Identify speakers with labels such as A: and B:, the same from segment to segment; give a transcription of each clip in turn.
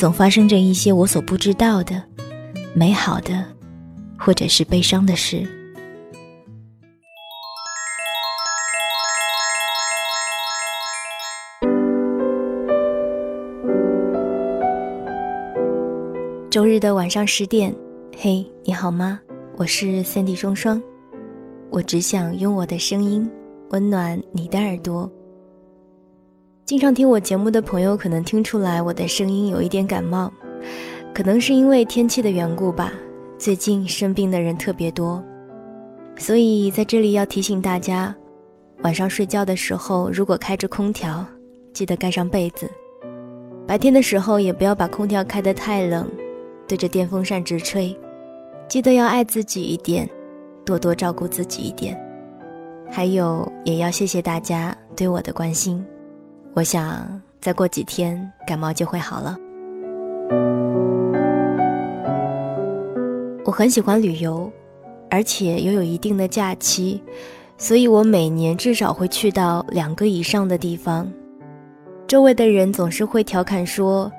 A: 总发生着一些我所不知道的、美好的，或者是悲伤的事。周日的晚上十点，嘿，你好吗？我是三 D 双双，我只想用我的声音温暖你的耳朵。经常听我节目的朋友可能听出来我的声音有一点感冒，可能是因为天气的缘故吧。最近生病的人特别多，所以在这里要提醒大家，晚上睡觉的时候如果开着空调，记得盖上被子；白天的时候也不要把空调开得太冷。对着电风扇直吹，记得要爱自己一点，多多照顾自己一点。还有，也要谢谢大家对我的关心。我想再过几天感冒就会好了。我很喜欢旅游，而且又有一定的假期，所以我每年至少会去到两个以上的地方。周围的人总是会调侃说。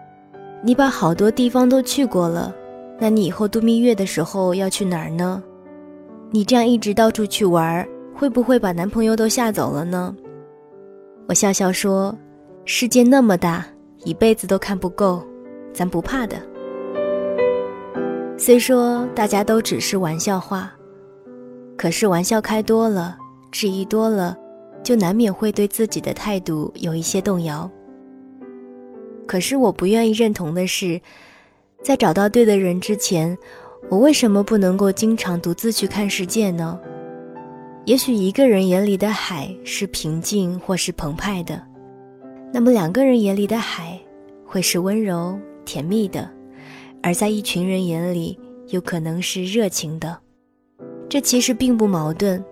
A: 你把好多地方都去过了，那你以后度蜜月的时候要去哪儿呢？你这样一直到处去玩，会不会把男朋友都吓走了呢？我笑笑说：“世界那么大，一辈子都看不够，咱不怕的。”虽说大家都只是玩笑话，可是玩笑开多了，质疑多了，就难免会对自己的态度有一些动摇。可是我不愿意认同的是，在找到对的人之前，我为什么不能够经常独自去看世界呢？也许一个人眼里的海是平静或是澎湃的，那么两个人眼里的海会是温柔甜蜜的，而在一群人眼里有可能是热情的。这其实并不矛盾。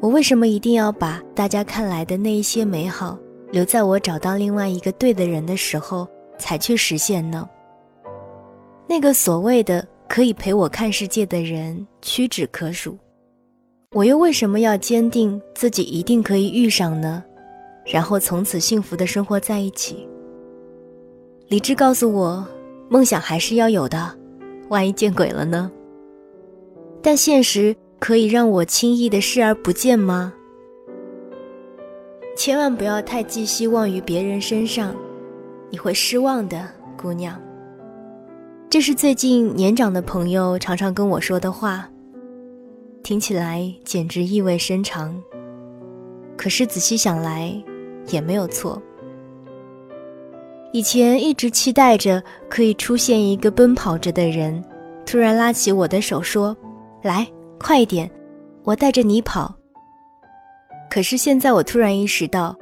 A: 我为什么一定要把大家看来的那一些美好？留在我找到另外一个对的人的时候才去实现呢？那个所谓的可以陪我看世界的人屈指可数，我又为什么要坚定自己一定可以遇上呢？然后从此幸福的生活在一起？理智告诉我，梦想还是要有的，万一见鬼了呢？但现实可以让我轻易的视而不见吗？千万不要太寄希望于别人身上，你会失望的，姑娘。这是最近年长的朋友常常跟我说的话，听起来简直意味深长。可是仔细想来，也没有错。以前一直期待着可以出现一个奔跑着的人，突然拉起我的手说：“来，快一点，我带着你跑。”可是现在，我突然意识到，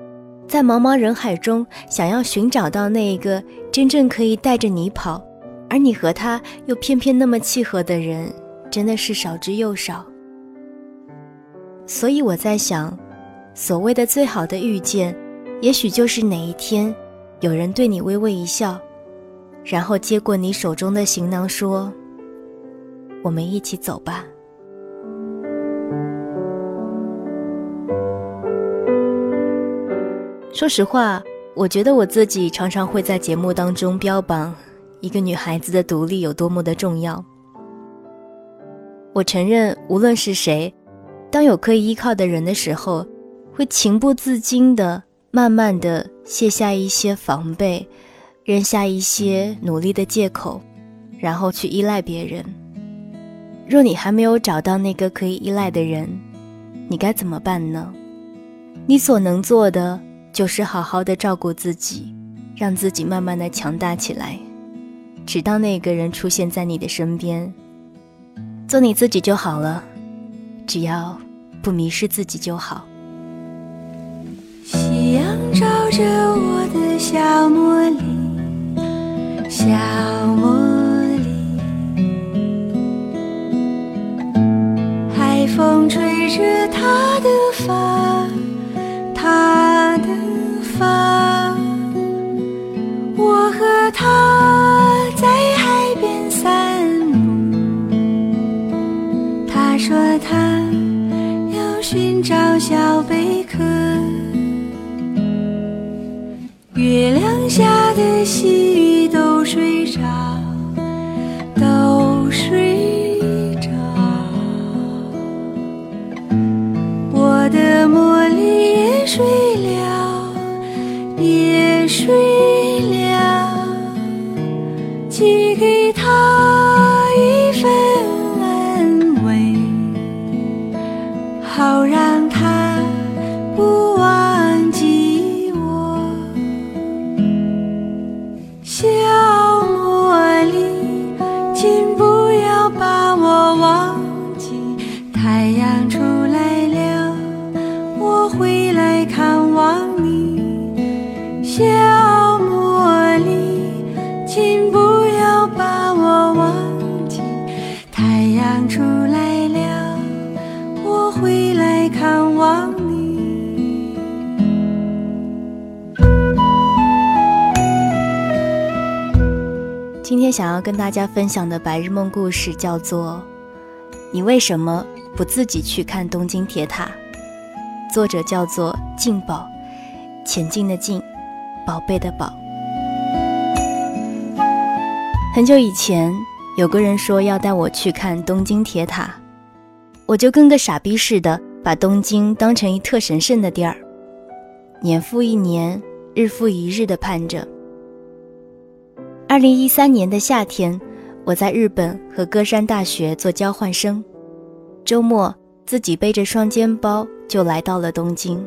A: 在茫茫人海中，想要寻找到那一个真正可以带着你跑，而你和他又偏偏那么契合的人，真的是少之又少。所以我在想，所谓的最好的遇见，也许就是哪一天，有人对你微微一笑，然后接过你手中的行囊，说：“我们一起走吧。” 说实话，我觉得我自己常常会在节目当中标榜一个女孩子的独立有多么的重要。我承认，无论是谁，当有可以依靠的人的时候，会情不自禁的、慢慢的卸下一些防备，扔下一些努力的借口，然后去依赖别人。若你还没有找到那个可以依赖的人，你该怎么办呢？你所能做的就是好好的照顾自己，让自己慢慢的强大起来，直到那个人出现在你的身边。做你自己就好了，只要不迷失自己就好。
B: 夕阳照着我的小茉莉，小茉莉，海风吹着她的发。她小贝壳，月亮下的细雨都睡着，都睡着。我的茉莉也。睡了，
A: 也睡想要跟大家分享的白日梦故事叫做《你为什么不自己去看东京铁塔》。作者叫做进宝，前进的进，宝贝的宝。很久以前，有个人说要带我去看东京铁塔，我就跟个傻逼似的，把东京当成一特神圣的地儿，年复一年，日复一日的盼着。二零一三年的夏天，我在日本和歌山大学做交换生，周末自己背着双肩包。就来到了东京。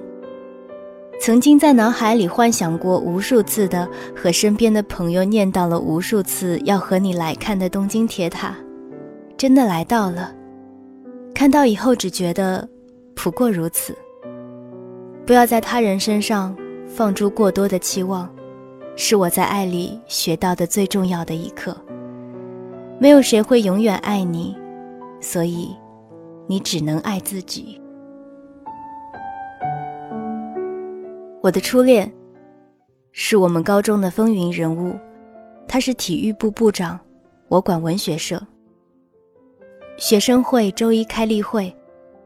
A: 曾经在脑海里幻想过无数次的，和身边的朋友念叨了无数次要和你来看的东京铁塔，真的来到了。看到以后只觉得，不过如此。不要在他人身上放出过多的期望，是我在爱里学到的最重要的一课。没有谁会永远爱你，所以，你只能爱自己。我的初恋，是我们高中的风云人物，他是体育部部长，我管文学社。学生会周一开例会，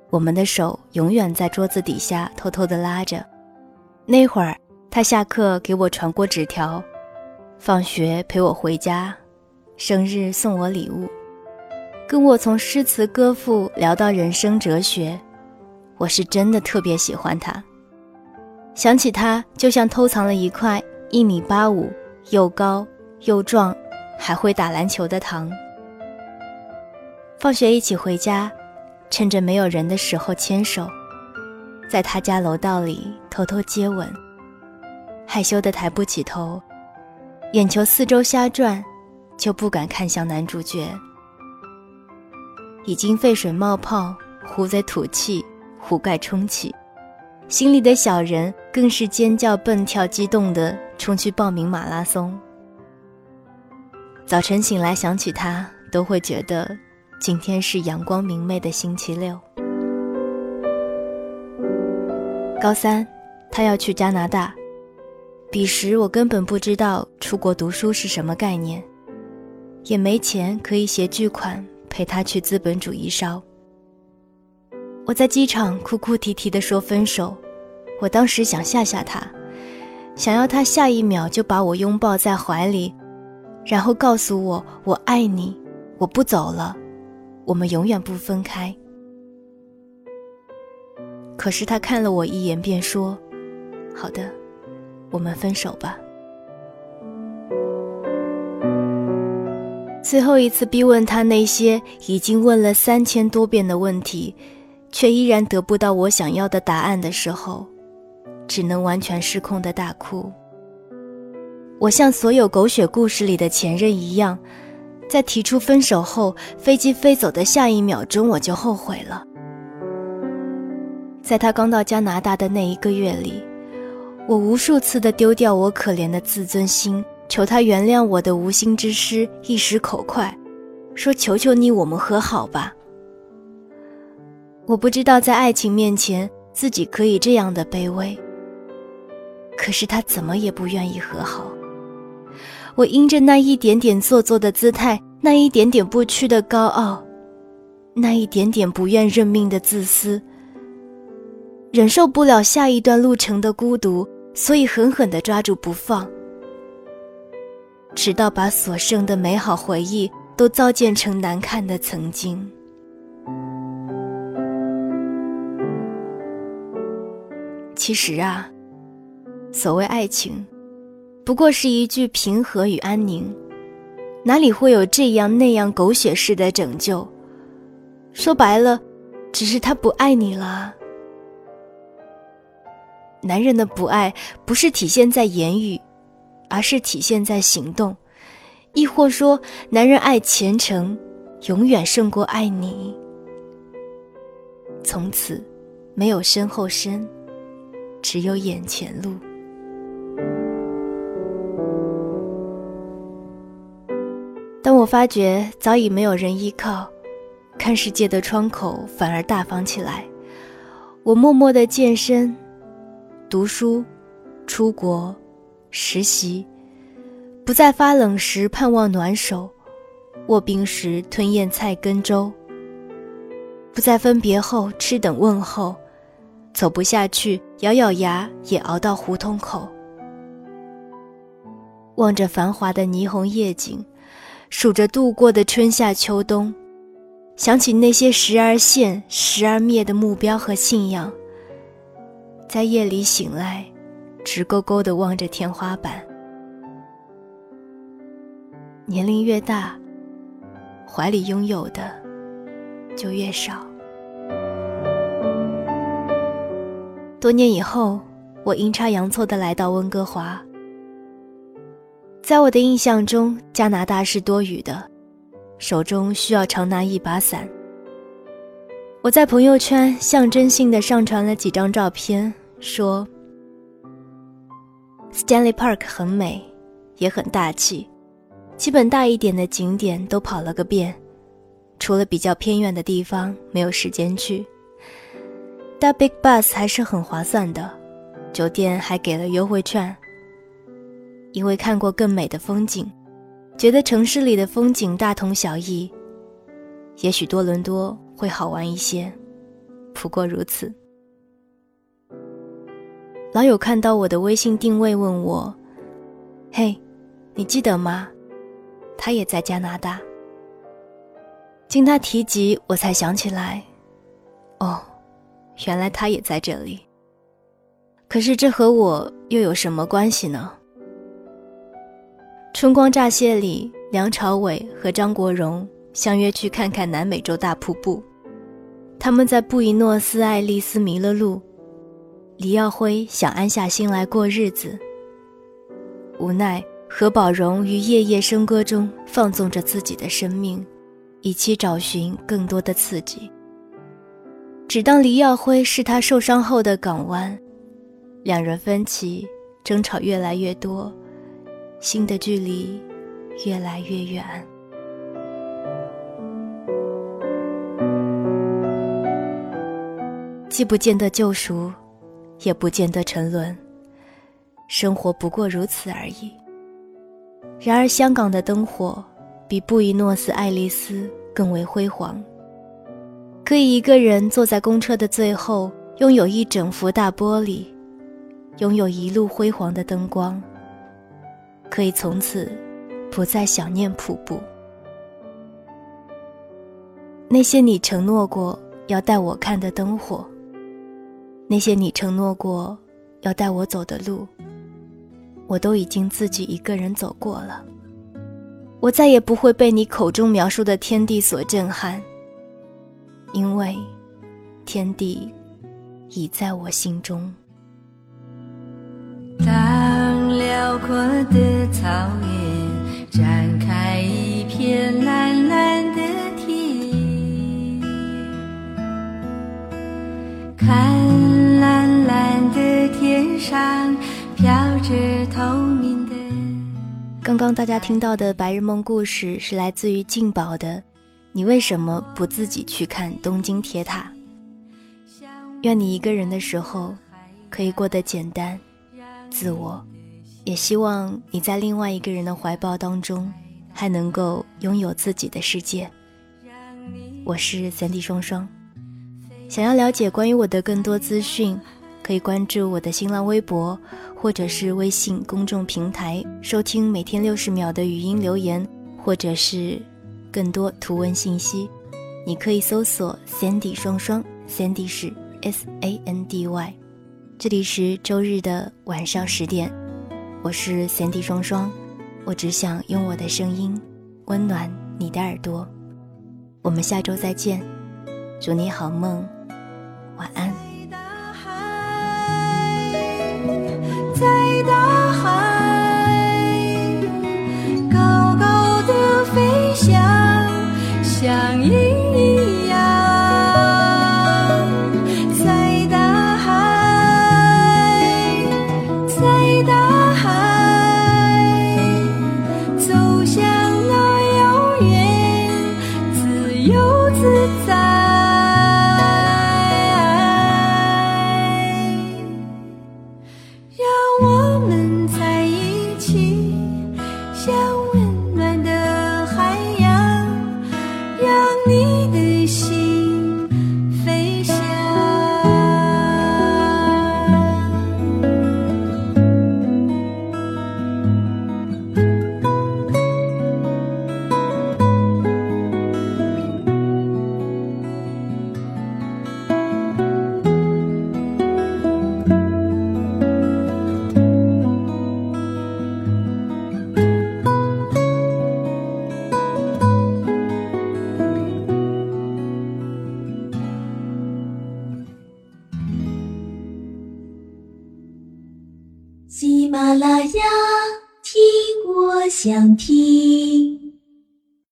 A: 我们的手永远在桌子底下偷偷的拉着。那会儿，他下课给我传过纸条，放学陪我回家，生日送我礼物，跟我从诗词歌赋聊到人生哲学，我是真的特别喜欢他。想起他，就像偷藏了一块一米八五、又高又壮、还会打篮球的糖。放学一起回家，趁着没有人的时候牵手，在他家楼道里偷偷接吻，害羞的抬不起头，眼球四周瞎转，就不敢看向男主角。已经沸水冒泡，壶在吐气，壶盖冲起。心里的小人更是尖叫、蹦跳、激动的冲去报名马拉松。早晨醒来想起他，都会觉得今天是阳光明媚的星期六。高三，他要去加拿大，彼时我根本不知道出国读书是什么概念，也没钱可以携巨款陪他去资本主义烧。我在机场哭哭啼啼地说分手，我当时想吓吓他，想要他下一秒就把我拥抱在怀里，然后告诉我我爱你，我不走了，我们永远不分开。可是他看了我一眼，便说：“好的，我们分手吧。”最后一次逼问他那些已经问了三千多遍的问题，却依然得不到我想要的答案的时候，只能完全失控的大哭。我像所有狗血故事里的前任一样，在提出分手后，飞机飞走的下一秒钟，我就后悔了。在他刚到加拿大的那一个月里，我无数次的丢掉我可怜的自尊心，求他原谅我的无心之失，一时口快，说求求你，我们和好吧。我不知道在爱情面前自己可以这样的卑微，可是他怎么也不愿意和好。我因着那一点点做作的姿态，那一点点不屈的高傲，那一点点不愿认命的自私，忍受不了下一段路程的孤独，所以狠狠地抓住不放，直到把所剩的美好回忆都糟践成难看的曾经。其实啊，所谓爱情。不过是一句平和与安宁，哪里会有这样那样狗血式的拯救？说白了，只是他不爱你了。男人的不爱不是体现在言语，而是体现在行动，亦或说，男人爱前程，永远胜过爱你。从此，没有身后身，只有眼前路。当我发觉早已没有人依靠，看世界的窗口反而大方起来，我默默的健身、读书、出国、实习，不再发冷时盼望暖手，卧冰时吞咽菜根粥，不再分别后痴等问候，走不下去咬咬牙也熬到胡同口，望着繁华的霓虹夜景。数着度过的春夏秋冬，想起那些时而现、时而灭的目标和信仰，在夜里醒来，直勾勾地望着天花板。年龄越大，怀里拥有的就越少。多年以后，我阴差阳错地来到温哥华。在我的印象中，加拿大是多雨的，手中需要常拿一把伞。我在朋友圈象征性的上传了几张照片，说：“Stanley Park 很美，也很大气，基本大一点的景点都跑了个遍，除了比较偏远的地方没有时间去。搭 Big Bus 还是很划算的，酒店还给了优惠券。”因为看过更美的风景，觉得城市里的风景大同小异。也许多伦多会好玩一些，不过如此。老友看到我的微信定位，问我：“嘿，你记得吗？他也在加拿大。”经他提及，我才想起来，哦，原来他也在这里。可是这和我又有什么关系呢？《春光乍泄》里，梁朝伟和张国荣相约去看看南美洲大瀑布。他们在布宜诺斯艾利斯迷了路，李耀辉想安下心来过日子。无奈何宝荣于夜夜笙歌中放纵着自己的生命，以期找寻更多的刺激。只当李耀辉是他受伤后的港湾，两人分歧，争吵越来越多。心的距离越来越远，既不见得救赎，也不见得沉沦。生活不过如此而已。然而，香港的灯火比布宜诺斯艾利斯更为辉煌。可以一个人坐在公车的最后，拥有一整幅大玻璃，拥有一路辉煌的灯光。可以从此不再想念瀑布。那些你承诺过要带我看的灯火，那些你承诺过要带我走的路，我都已经自己一个人走过了。我再也不会被你口中描述的天地所震撼，因为天地已在我心中。
B: 当辽阔的草原上飘着透明的。
A: 刚刚大家听到的白日梦故事是来自于静宝的。你为什么不自己去看东京铁塔？愿你一个人的时候可以过得简单。自我，也希望你在另外一个人的怀抱当中，还能够拥有自己的世界。我是三 D 双双，想要了解关于我的更多资讯，可以关注我的新浪微博或者是微信公众平台，收听每天六十秒的语音留言，或者是更多图文信息，你可以搜索 Sandy 双双，Sandy 是 S A N D Y。这里是周日的晚上十点，我是 Sandy 双双，我只想用我的声音温暖你的耳朵。我们下周再见，祝你好梦，晚安。
B: 在大海，高高